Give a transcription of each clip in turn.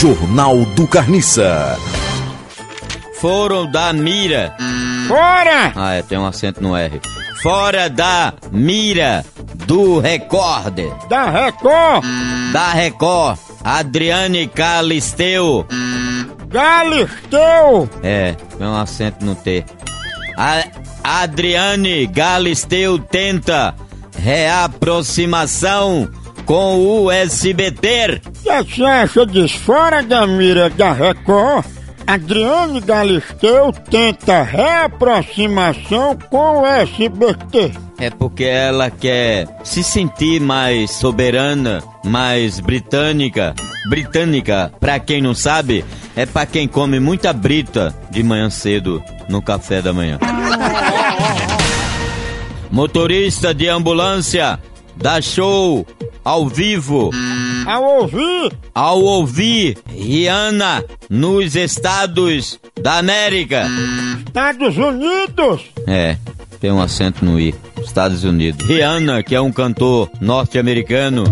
Jornal do Carniça. Foram da mira. Fora! Ah, é, tem um acento no R. Fora da mira do recorde. Da Record! Da Record. Adriane Calisteu. Galisteu! É, tem um acento no T. A Adriane Galisteu tenta reaproximação com o SBT. O que você acha disso? Fora da mira da Record, Adriane Galisteu tenta reaproximação com o SBT. É porque ela quer se sentir mais soberana, mais britânica. Britânica, pra quem não sabe, é pra quem come muita brita de manhã cedo no café da manhã. Motorista de ambulância dá show ao vivo Ao ouvir, ao ouvir Rihanna nos Estados da América. Estados Unidos, É, tem um acento no I. Estados Unidos. Rihanna, que é um cantor norte-americano,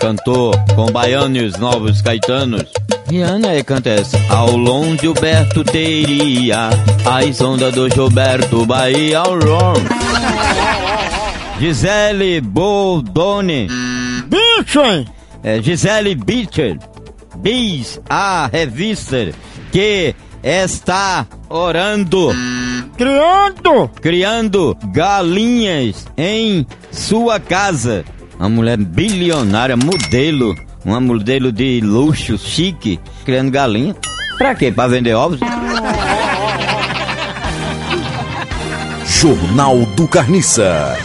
cantor com baianos novos caetanos. Rihanna é canta essa. Ao longe o Berto teria as ondas do Gilberto Bahia ao longe. Gisele Boldoni, bicho, hein? é, Gisele Bitcher, diz a revista que está orando criando, criando galinhas em sua casa. Uma mulher bilionária, modelo, uma modelo de luxo, chique, criando galinha. Pra quê? Pra vender ovos? Jornal do Carniça.